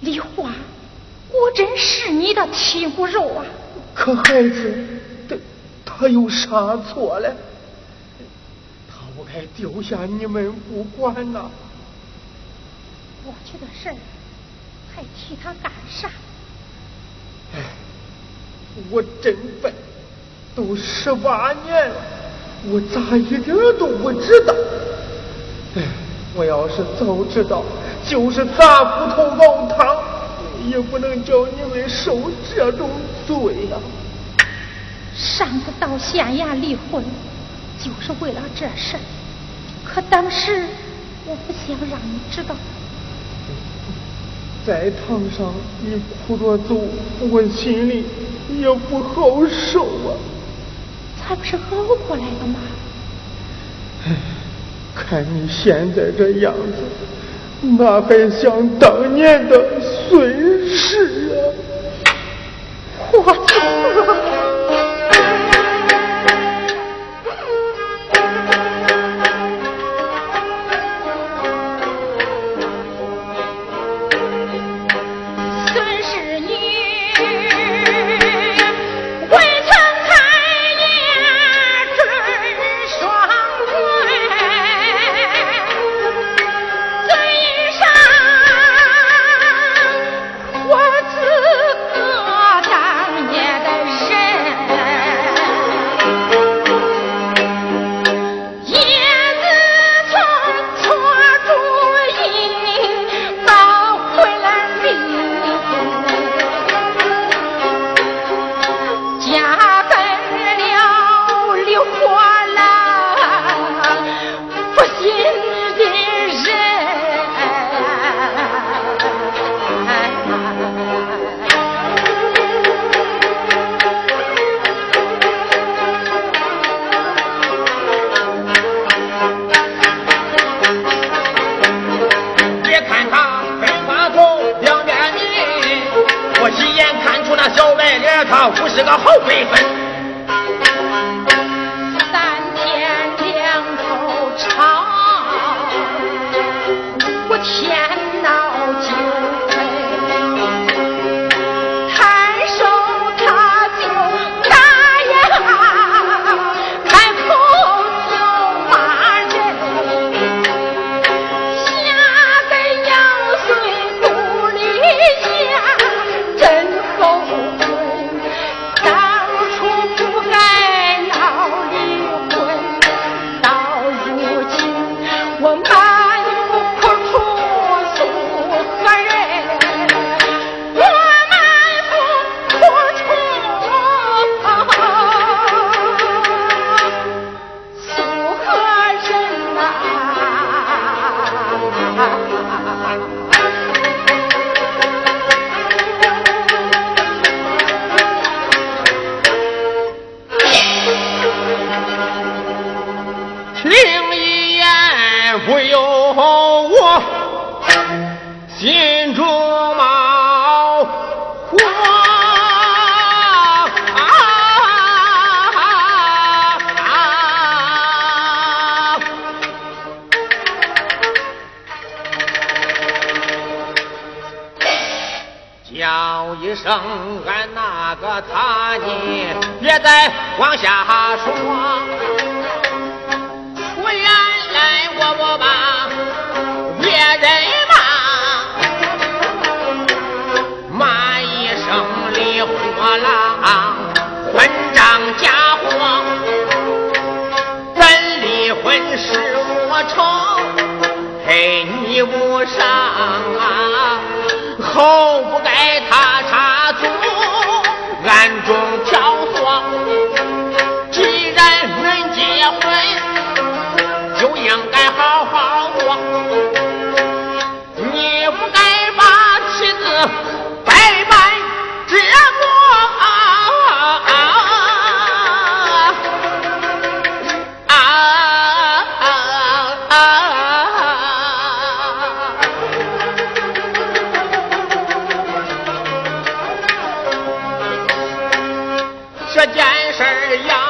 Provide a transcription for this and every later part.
李华果真是你的亲骨肉啊！可孩子，他他有啥错嘞？他不该丢下你们不管呐。过去的事儿还提他干啥？哎。我真笨，都十八年了，我咋一点都不知道？哎，我要是早知道，就是砸骨头熬汤，也不能叫你们受这种罪呀。上次到县衙离婚，就是为了这事儿，可当时我不想让你知道。在堂上你哭着走，我心里。也不好受啊！才不是熬过来的吗？唉，看你现在这样子，哪还像当年的孙氏啊？我错。等俺那个他你别再往下说。我原来我不把别人骂，骂一声离火郎混账家伙，咱离婚是我仇，陪你无伤啊。后不该他插这件事要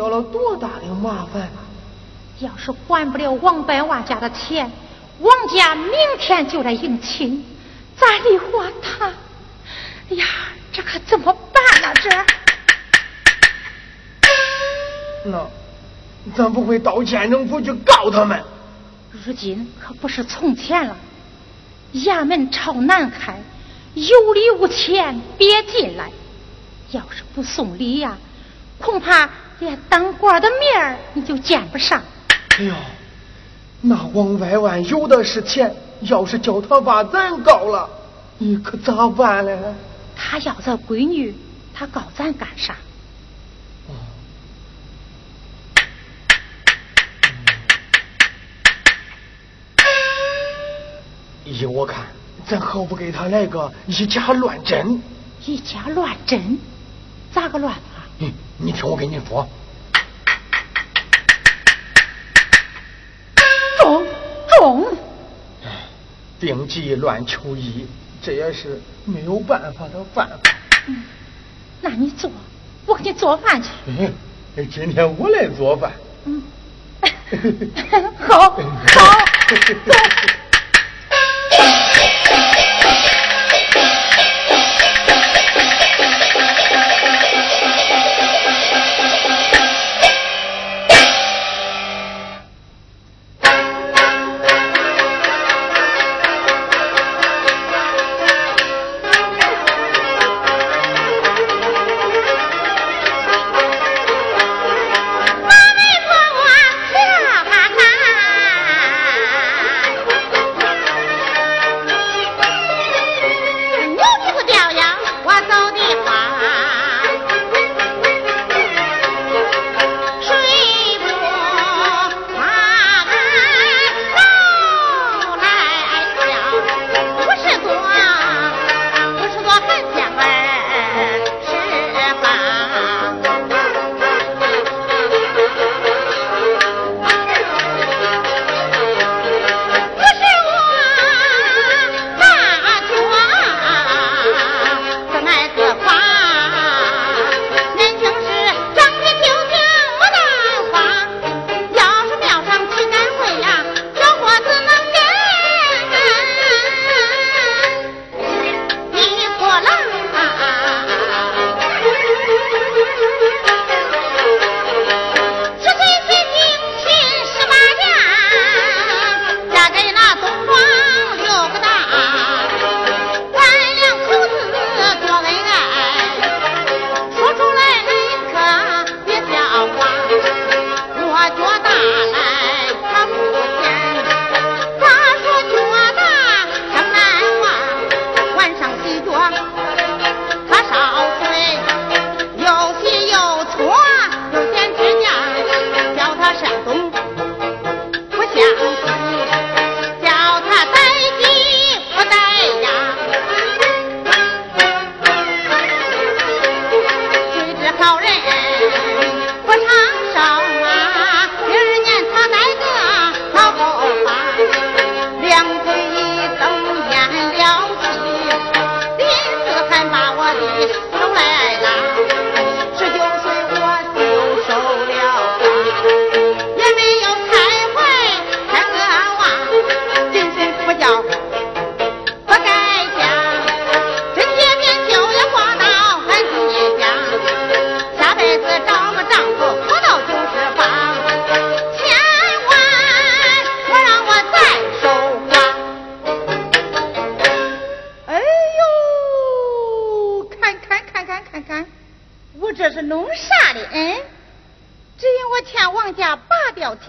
到底遇到了多大的麻烦啊？要是还不了王百万家的钱，王家明天就来迎亲，咱离还他。哎呀，这可怎么办呢？这那，咱不会到县政府去告他们？如今可不是从前了，衙门朝南开，有礼无钱别进来。要是不送礼呀，恐怕连当官的面儿你就见不上。哎呦，那王百万有的是钱，要是叫他把咱告了，你可咋办嘞？他要咱闺女，他告咱干啥？哦依我看，咱何不给他来个以假乱真？以假乱真，咋个乱法？嗯，你听我跟你说，中中，病急乱求医，这也是没有办法的办法。嗯，那你做，我给你做饭去。嗯，今天我来做饭。嗯，好，好，走。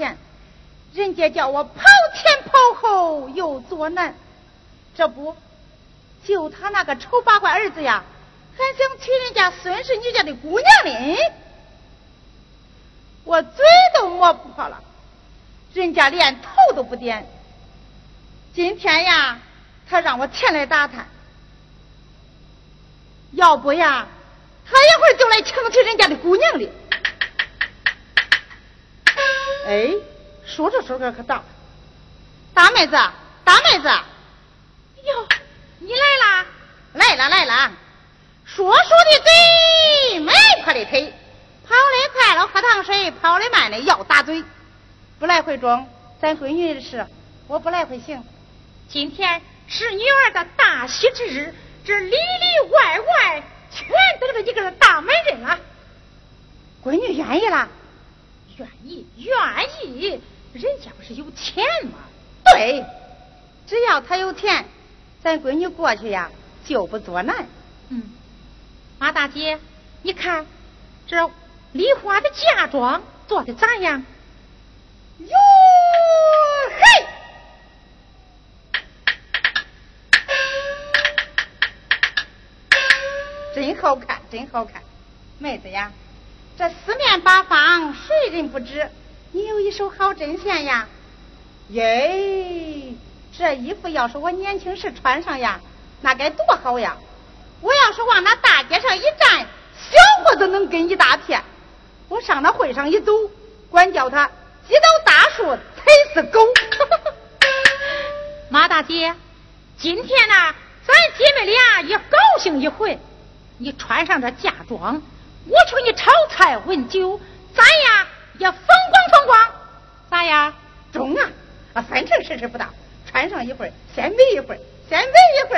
钱，人家叫我跑前跑后又作难，这不就他那个丑八怪儿子呀，还想娶人家孙氏女家的姑娘呢？我嘴都磨破了，人家连头都不点。今天呀，他让我前来打探，要不呀？他一会儿就来抢娶人家的姑娘了。哎，说着说着可到，大妹子，大妹子，哟，你来啦，来了来了。说书的嘴，迈快的腿，跑得快了喝糖水，跑得慢的要打嘴。不来回中，咱闺女的事，我不来回行。今天是女儿的大喜之日，这里里外外。全等着一个大媒人了，闺女愿意了，愿意，人家不是有钱吗？对，只要他有钱，咱闺女过去呀就不作难。嗯，马大姐，你看这梨花的嫁妆做的咋样？哟嘿！真好看，真好看，妹子呀，这四面八方谁人不知？你有一手好针线呀！耶，这衣服要是我年轻时穿上呀，那该多好呀！我要是往那大街上一站，小伙子能跟一大片。我上那会上一走，管叫他击倒大树踩死狗。马大姐，今天呢，咱姐妹俩也高兴一回。你穿上这嫁妆，我求你炒菜闻酒，咱呀要风光风光，咋样？中啊！啊，三成事实不到，穿上一会儿，先美一会儿，先美一会。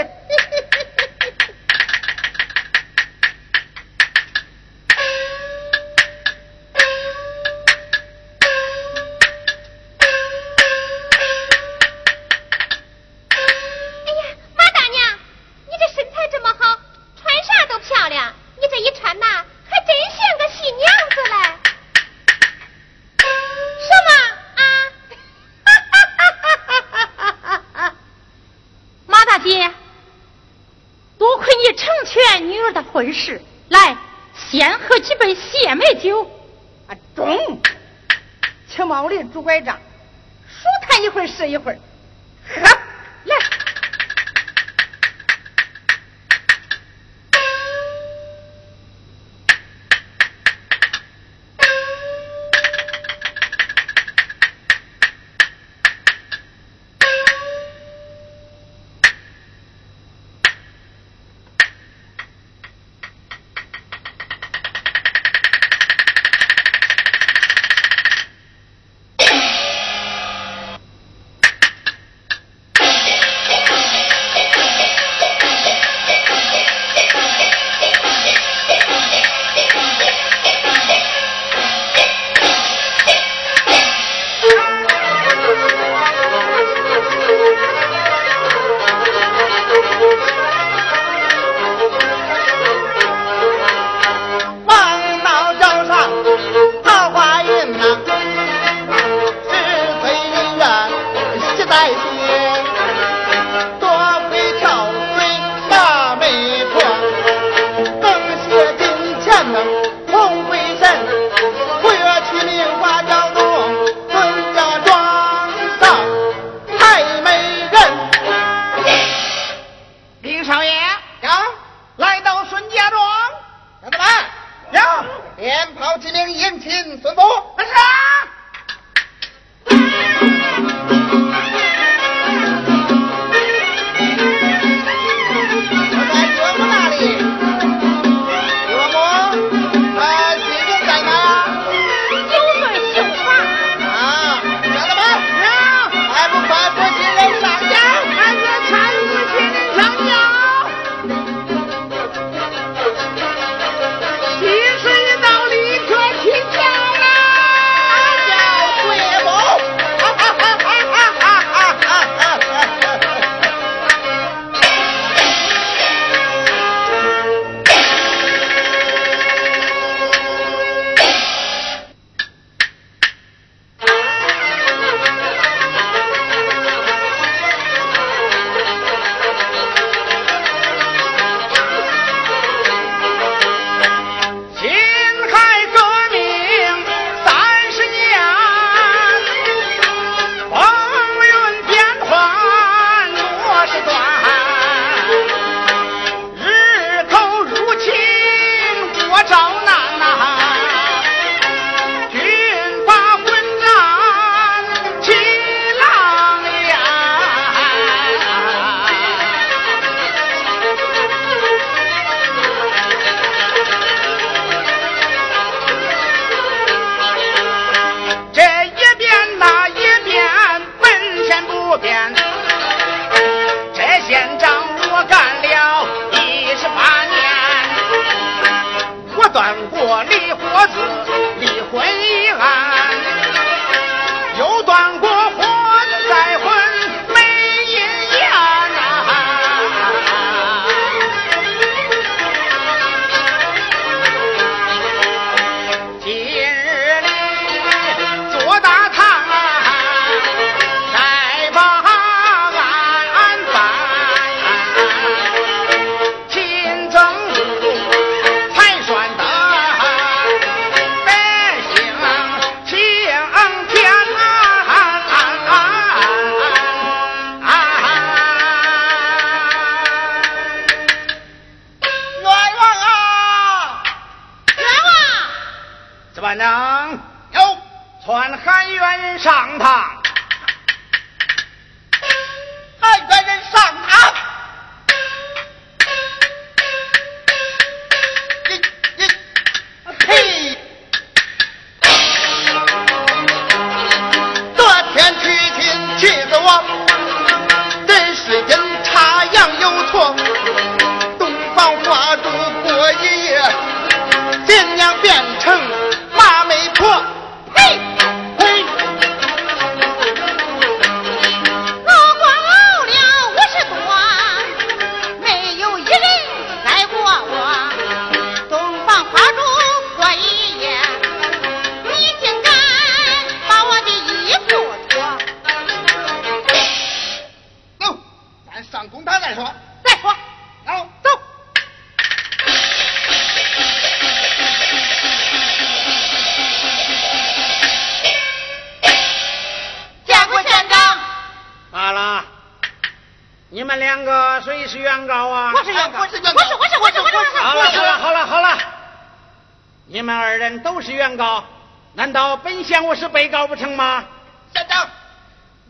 嫌我是被告不成吗？县长，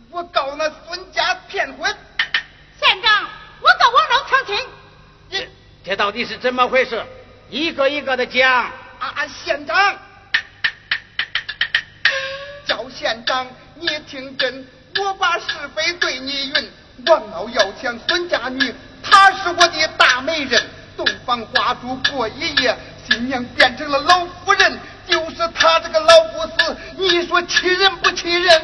我告那孙家骗婚。县长，我告王老成亲。这这到底是怎么回事？一个一个的讲。啊，县长，叫县长你听真，我把是非对你云。王老要抢孙家女，她是我的大媒人。洞房花烛过一夜，新娘变成了老夫人。就是他这个老不死，你说气人不气人？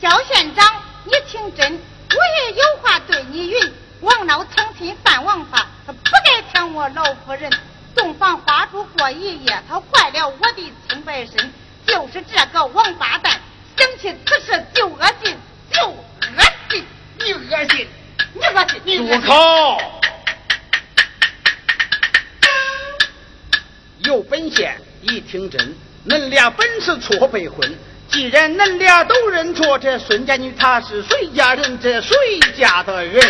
焦县长，你听真，我也有话对你云。王老成亲犯王法，他不该抢我老夫人。洞房花烛过一夜，他坏了我的清白身。就是这个王八蛋，想起此事就恶心，就恶心。你恶心，你恶心，你住口！有本县。一听真，恁俩本是错配婚。既然恁俩都认错，这孙家女她是谁家人？这谁家的人？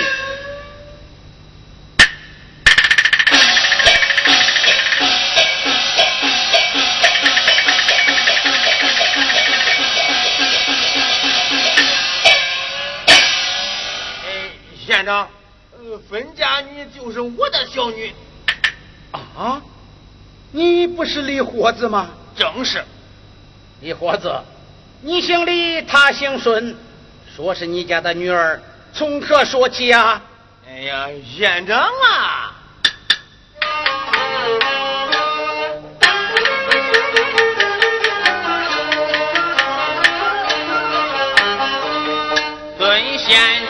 哎，县长，呃，分家女就是我的小女。啊？你不是李货子吗？正是，李货子，你姓李，他姓孙，说是你家的女儿，从何说起啊？哎呀，县长啊！孙县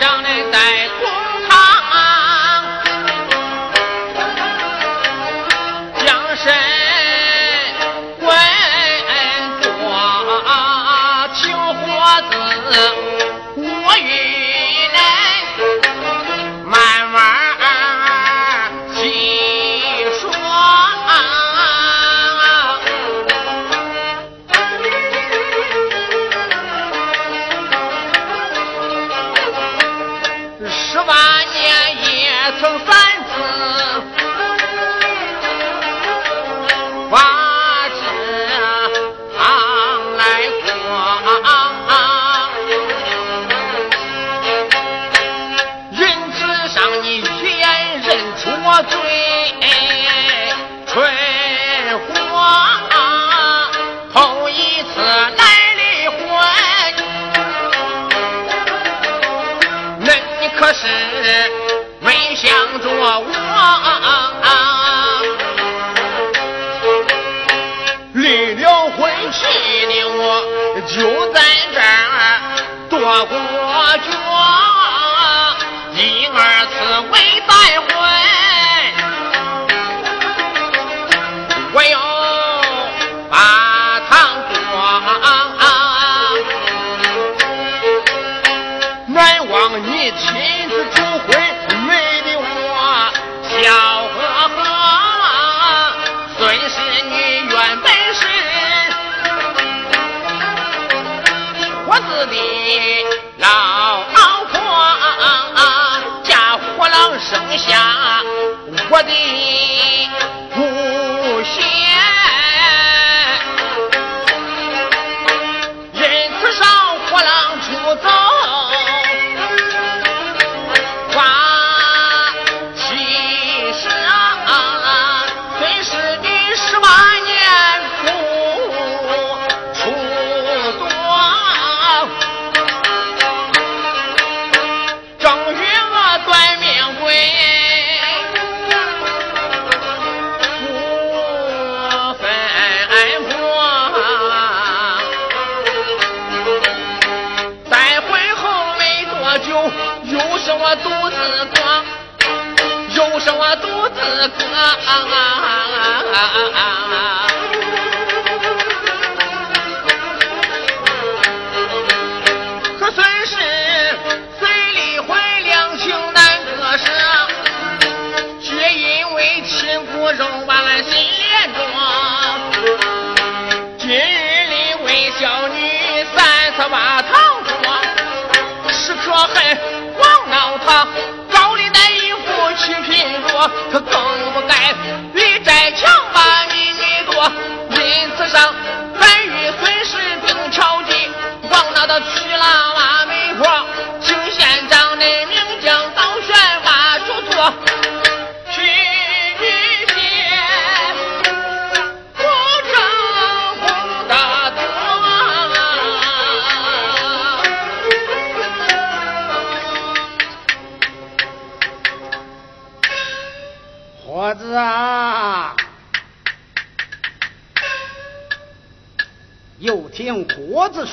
可更不该。强把民女夺，因此上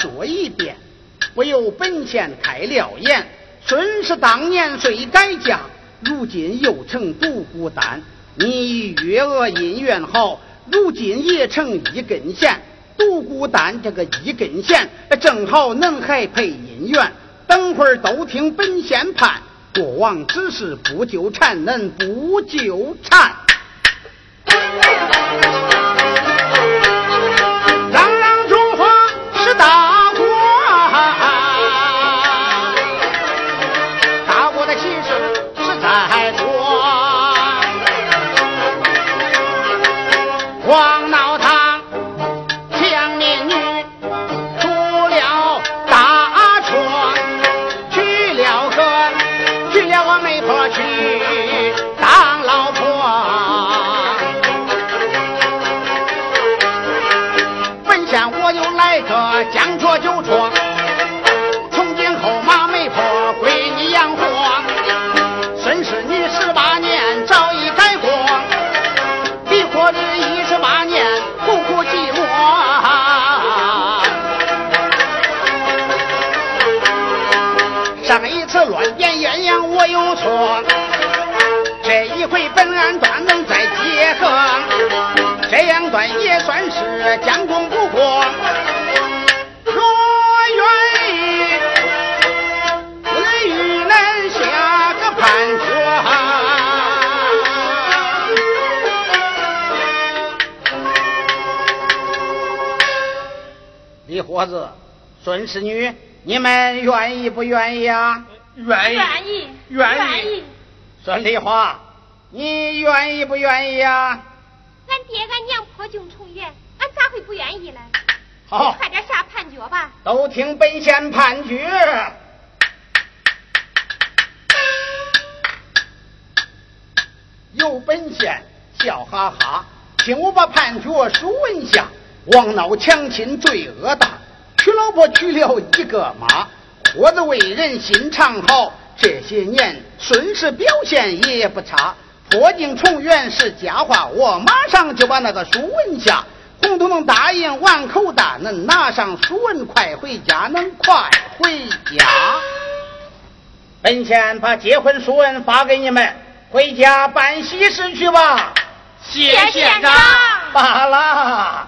说一遍，不由本县开了言：孙氏当年虽改嫁，如今又成独孤单。你月娥姻缘好，如今也成一根弦。独孤单这个一根弦，正好能还配姻缘。等会儿都听本县判，过往之事不纠缠，恁不纠缠。孙氏女，你们愿意不愿意啊？愿意，愿意，愿意。孙丽华，你愿意不愿意啊？俺爹俺娘破镜重圆。俺咋会不愿意呢？好，快点下判决吧。都听本县判决。由本县笑哈哈，听我把判决书问下。王闹强亲罪恶大，娶老婆娶了一个妈，活子为人心肠好。这些年顺势表现也不差，破镜重圆是佳话。我马上就把那个书文下。红们都能答应完口大，能拿上书文快回家，能快回家。本县把结婚书文发给你们，回家办喜事去吧。谢县长。罢了。